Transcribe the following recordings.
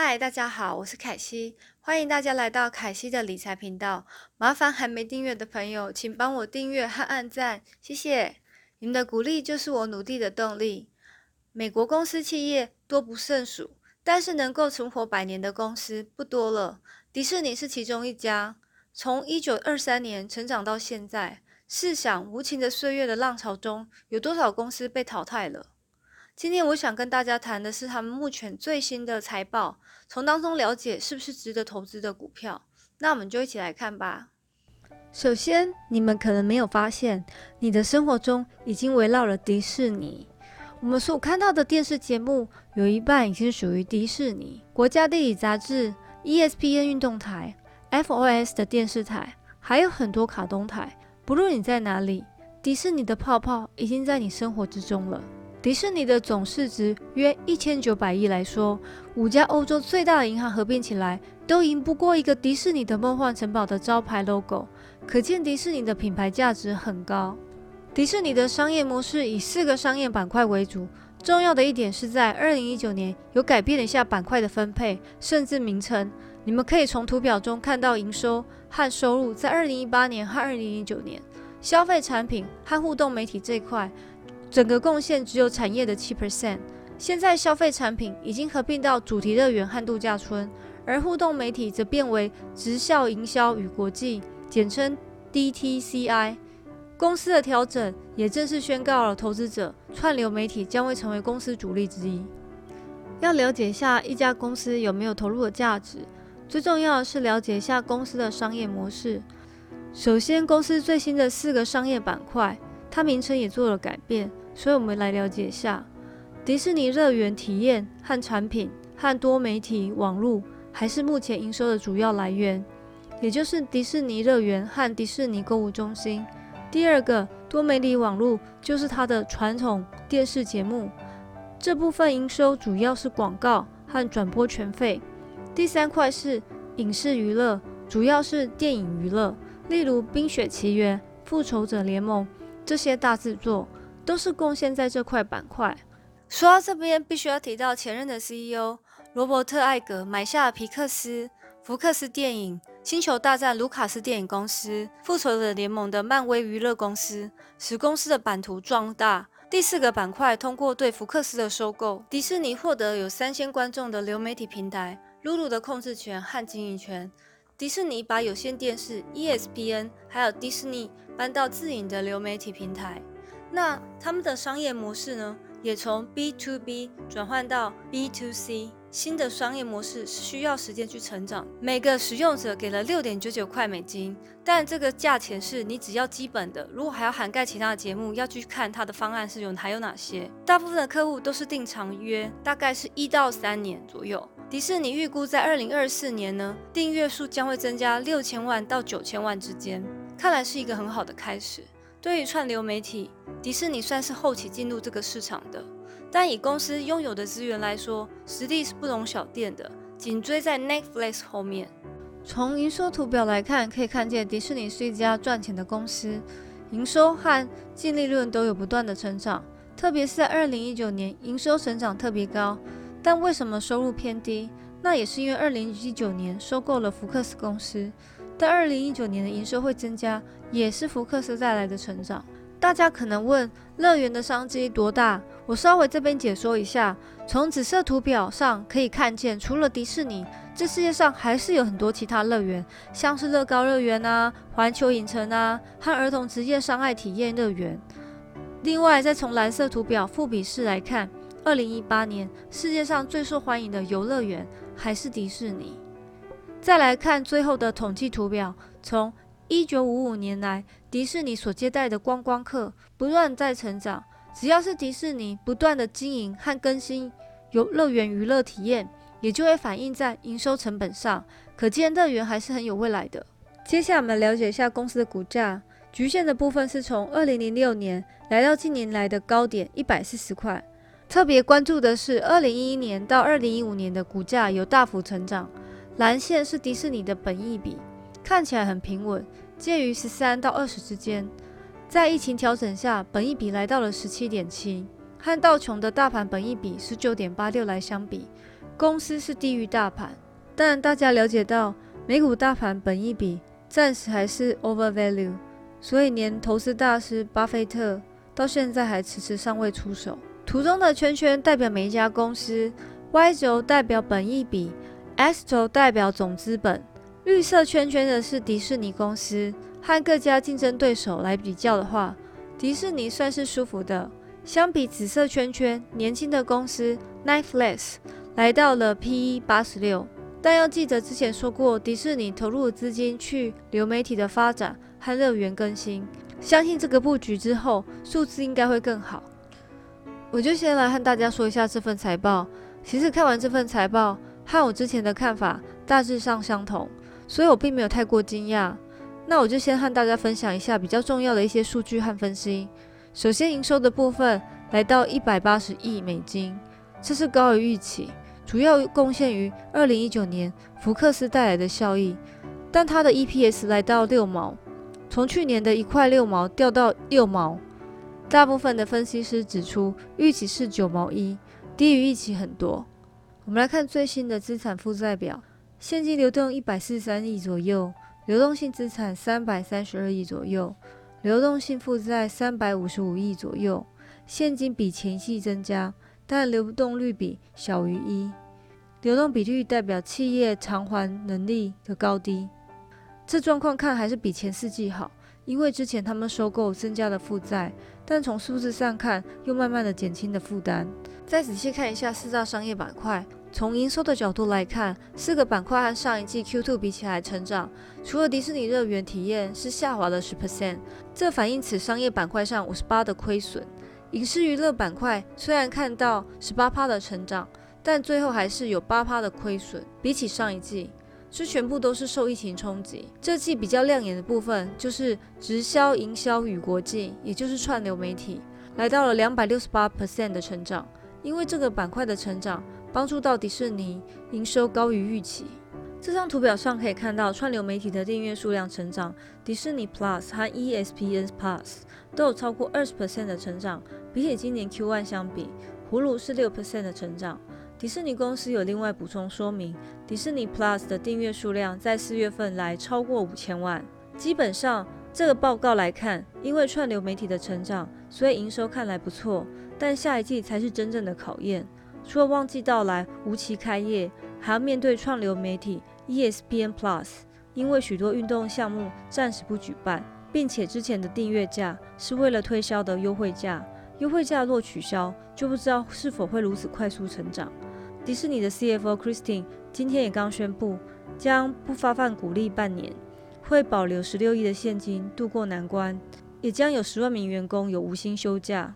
嗨，大家好，我是凯西，欢迎大家来到凯西的理财频道。麻烦还没订阅的朋友，请帮我订阅和按赞，谢谢。你们的鼓励就是我努力的动力。美国公司企业多不胜数，但是能够存活百年的公司不多了。迪士尼是其中一家。从一九二三年成长到现在，试想无情的岁月的浪潮中，有多少公司被淘汰了？今天我想跟大家谈的是他们目前最新的财报，从当中了解是不是值得投资的股票。那我们就一起来看吧。首先，你们可能没有发现，你的生活中已经围绕了迪士尼。我们所看到的电视节目有一半已经属于迪士尼。国家地理杂志、ESPN 运动台、FOS 的电视台，还有很多卡通台。不论你在哪里，迪士尼的泡泡已经在你生活之中了。迪士尼的总市值约一千九百亿来说，五家欧洲最大的银行合并起来，都赢不过一个迪士尼的梦幻城堡的招牌 logo，可见迪士尼的品牌价值很高。迪士尼的商业模式以四个商业板块为主，重要的一点是在二零一九年有改变了一下板块的分配，甚至名称。你们可以从图表中看到营收和收入在二零一八年和二零一九年，消费产品和互动媒体这块。整个贡献只有产业的七 percent。现在消费产品已经合并到主题乐园和度假村，而互动媒体则变为直销营销与国际，简称 DTCI。公司的调整也正式宣告了投资者，串流媒体将会成为公司主力之一。要了解下一家公司有没有投入的价值，最重要的是了解一下公司的商业模式。首先，公司最新的四个商业板块。它名称也做了改变，所以我们来了解一下迪士尼乐园体验和产品和多媒体网络还是目前营收的主要来源，也就是迪士尼乐园和迪士尼购物中心。第二个多媒体网络就是它的传统电视节目，这部分营收主要是广告和转播权费。第三块是影视娱乐，主要是电影娱乐，例如《冰雪奇缘》《复仇者联盟》。这些大制作都是贡献在这块板块。说到这边，必须要提到前任的 CEO 罗伯特·艾格买下了皮克斯、福克斯电影、星球大战、卢卡斯电影公司、复仇者联盟的漫威娱乐公司，使公司的版图壮大。第四个板块通过对福克斯的收购，迪士尼获得有三千观众的流媒体平台，露露的控制权和经营权。迪士尼把有线电视 ESPN 还有迪士尼搬到自营的流媒体平台，那他们的商业模式呢，也从 B to B 转换到 B to C。新的商业模式是需要时间去成长。每个使用者给了六点九九块美金，但这个价钱是你只要基本的，如果还要涵盖其他的节目，要去看它的方案是有还有哪些。大部分的客户都是订长约，大概是一到三年左右。迪士尼预估在二零二四年呢，订阅数将会增加六千万到九千万之间，看来是一个很好的开始。对于串流媒体，迪士尼算是后期进入这个市场的，但以公司拥有的资源来说，实力是不容小觑的，紧追在 Netflix 后面。从营收图表来看，可以看见迪士尼是一家赚钱的公司，营收和净利润都有不断的成长，特别是在二零一九年，营收成长特别高。但为什么收入偏低？那也是因为二零一九年收购了福克斯公司，但二零一九年的营收会增加，也是福克斯带来的成长。大家可能问，乐园的商机多大？我稍微这边解说一下。从紫色图表上可以看见，除了迪士尼，这世界上还是有很多其他乐园，像是乐高乐园啊、环球影城啊和儿童职业伤害体验乐园。另外，再从蓝色图表复比式来看。二零一八年，世界上最受欢迎的游乐园还是迪士尼。再来看最后的统计图表，从一九五五年来，迪士尼所接待的观光客不断在成长。只要是迪士尼不断的经营和更新游乐园娱乐体验，也就会反映在营收成本上。可见乐园还是很有未来的。接下来我们了解一下公司的股价，局限的部分是从二零零六年来到近年来的高点一百四十块。特别关注的是，二零一一年到二零一五年的股价有大幅成长。蓝线是迪士尼的本益比，看起来很平稳，介于十三到二十之间。在疫情调整下，本益比来到了十七点七，和道琼的大盘本益比十九点八六来相比，公司是低于大盘，但大家了解到美股大盘本益比暂时还是 overvalue，所以连投资大师巴菲特到现在还迟迟尚未出手。图中的圈圈代表每一家公司，Y 轴代表本益比，X 轴代表总资本。绿色圈圈的是迪士尼公司，和各家竞争对手来比较的话，迪士尼算是舒服的。相比紫色圈圈，年轻的公司 Netflix 来到了 P/E 八十六，但要记得之前说过，迪士尼投入资金去流媒体的发展和乐园更新，相信这个布局之后，数字应该会更好。我就先来和大家说一下这份财报。其实看完这份财报，和我之前的看法大致上相同。所以我并没有太过惊讶。那我就先和大家分享一下比较重要的一些数据和分析。首先，营收的部分来到一百八十亿美金，这是高于预期，主要贡献于二零一九年福克斯带来的效益。但它的 EPS 来到六毛，从去年的一块六毛掉到六毛。大部分的分析师指出，预期是九毛一，低于预期很多。我们来看最新的资产负债表。现金流动一百四十三亿左右，流动性资产三百三十二亿左右，流动性负债三百五十五亿左右。现金比前期增加，但流动率比小于一。流动比率代表企业偿还能力的高低。这状况看还是比前四季好，因为之前他们收购增加了负债，但从数字上看又慢慢的减轻了负担。再仔细看一下四大商业板块。从营收的角度来看，四个板块和上一季 Q2 比起来成长，除了迪士尼乐园体验是下滑了十 percent，这反映此商业板块上五十八的亏损。影视娱乐板块虽然看到十八趴的成长，但最后还是有八趴的亏损。比起上一季，这全部都是受疫情冲击。这季比较亮眼的部分就是直销营销与国际，也就是串流媒体，来到了两百六十八 percent 的成长，因为这个板块的成长。帮助到迪士尼营收高于预期。这张图表上可以看到串流媒体的订阅数量成长，迪士尼 Plus 和 ESPN Plus 都有超过二十 percent 的成长。比起今年 Q1 相比，葫芦是六 percent 的成长。迪士尼公司有另外补充说明，迪士尼 Plus 的订阅数量在四月份来超过五千万。基本上这个报告来看，因为串流媒体的成长，所以营收看来不错，但下一季才是真正的考验。除了旺季到来、无期开业，还要面对串流媒体 ESPN Plus，因为许多运动项目暂时不举办，并且之前的订阅价是为了推销的优惠价，优惠价若取消，就不知道是否会如此快速成长。迪士尼的 CFO Christine 今天也刚宣布，将不发放股利半年，会保留十六亿的现金度过难关，也将有十万名员工有无薪休假。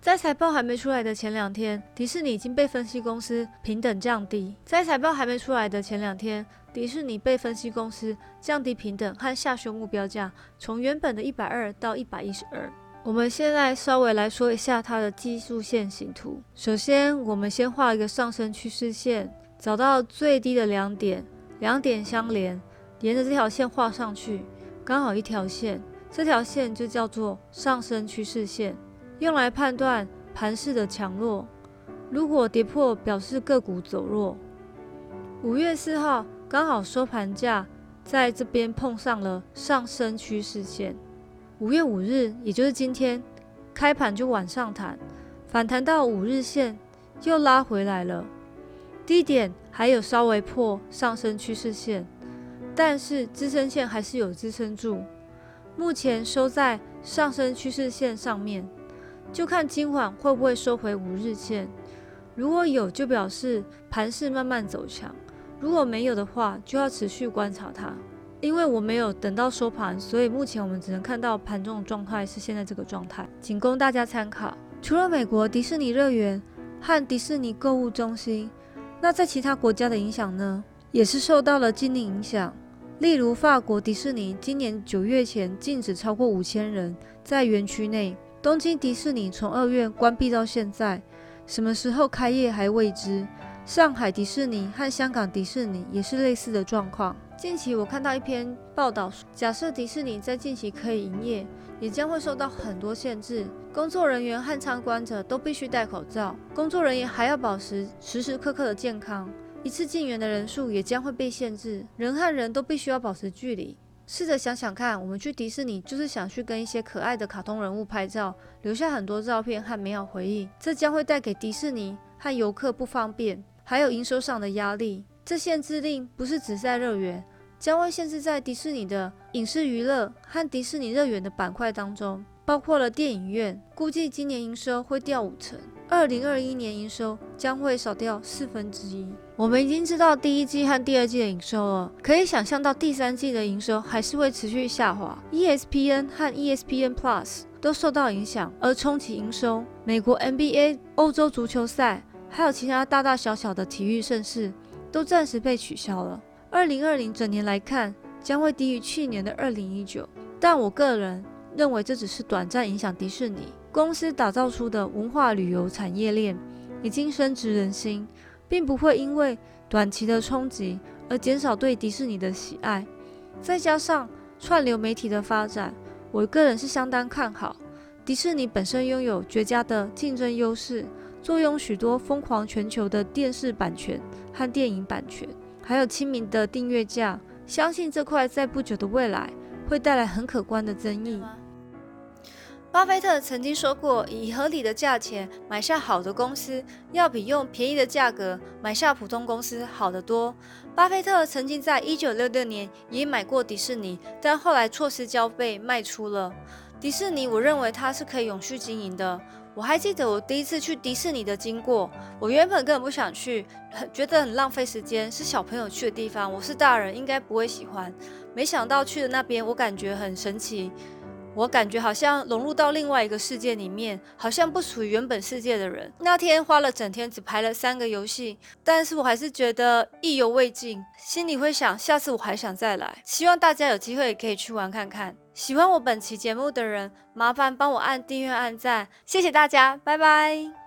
在财报还没出来的前两天，迪士尼已经被分析公司平等降低。在财报还没出来的前两天，迪士尼被分析公司降低平等和下修目标价，从原本的一百二到一百一十二。我们现在稍微来说一下它的技术线形图。首先，我们先画一个上升趋势线，找到最低的两点，两点相连，沿着这条线画上去，刚好一条线，这条线就叫做上升趋势线。用来判断盘势的强弱，如果跌破，表示个股走弱。五月四号刚好收盘价在这边碰上了上升趋势线。五月五日，也就是今天开盘就往上弹，反弹到五日线又拉回来了，低点还有稍微破上升趋势线，但是支撑线还是有支撑住，目前收在上升趋势线上面。就看今晚会不会收回五日线，如果有，就表示盘势慢慢走强；如果没有的话，就要持续观察它。因为我没有等到收盘，所以目前我们只能看到盘中的状态是现在这个状态，仅供大家参考。除了美国迪士尼乐园和迪士尼购物中心，那在其他国家的影响呢，也是受到了禁令影响。例如法国迪士尼今年九月前禁止超过五千人在园区内。东京迪士尼从二月关闭到现在，什么时候开业还未知。上海迪士尼和香港迪士尼也是类似的状况。近期我看到一篇报道，假设迪士尼在近期可以营业，也将会受到很多限制。工作人员和参观者都必须戴口罩，工作人员还要保持时时刻刻的健康。一次进园的人数也将会被限制，人和人都必须要保持距离。试着想想看，我们去迪士尼就是想去跟一些可爱的卡通人物拍照，留下很多照片和美好回忆。这将会带给迪士尼和游客不方便，还有营收上的压力。这限制令不是只在乐园，将会限制在迪士尼的影视娱乐和迪士尼乐园的板块当中。包括了电影院，估计今年营收会掉五成，二零二一年营收将会少掉四分之一。我们已经知道第一季和第二季的营收了，可以想象到第三季的营收还是会持续下滑。ESPN 和 ESPN Plus 都受到影响，而冲击营收，美国 NBA、欧洲足球赛，还有其他大大小小的体育盛事，都暂时被取消了。二零二零整年来看，将会低于去年的二零一九，但我个人。认为这只是短暂影响迪士尼公司打造出的文化旅游产业链已经深植人心，并不会因为短期的冲击而减少对迪士尼的喜爱。再加上串流媒体的发展，我个人是相当看好。迪士尼本身拥有绝佳的竞争优势，坐拥许多疯狂全球的电视版权和电影版权，还有亲民的订阅价，相信这块在不久的未来会带来很可观的增益。巴菲特曾经说过，以合理的价钱买下好的公司，要比用便宜的价格买下普通公司好得多。巴菲特曾经在一九六六年也买过迪士尼，但后来错失交被卖出了。迪士尼，我认为它是可以永续经营的。我还记得我第一次去迪士尼的经过，我原本根本不想去，觉得很浪费时间，是小朋友去的地方，我是大人应该不会喜欢。没想到去的那边，我感觉很神奇。我感觉好像融入到另外一个世界里面，好像不属于原本世界的人。那天花了整天，只排了三个游戏，但是我还是觉得意犹未尽，心里会想，下次我还想再来。希望大家有机会可以去玩看看。喜欢我本期节目的人，麻烦帮我按订阅、按赞，谢谢大家，拜拜。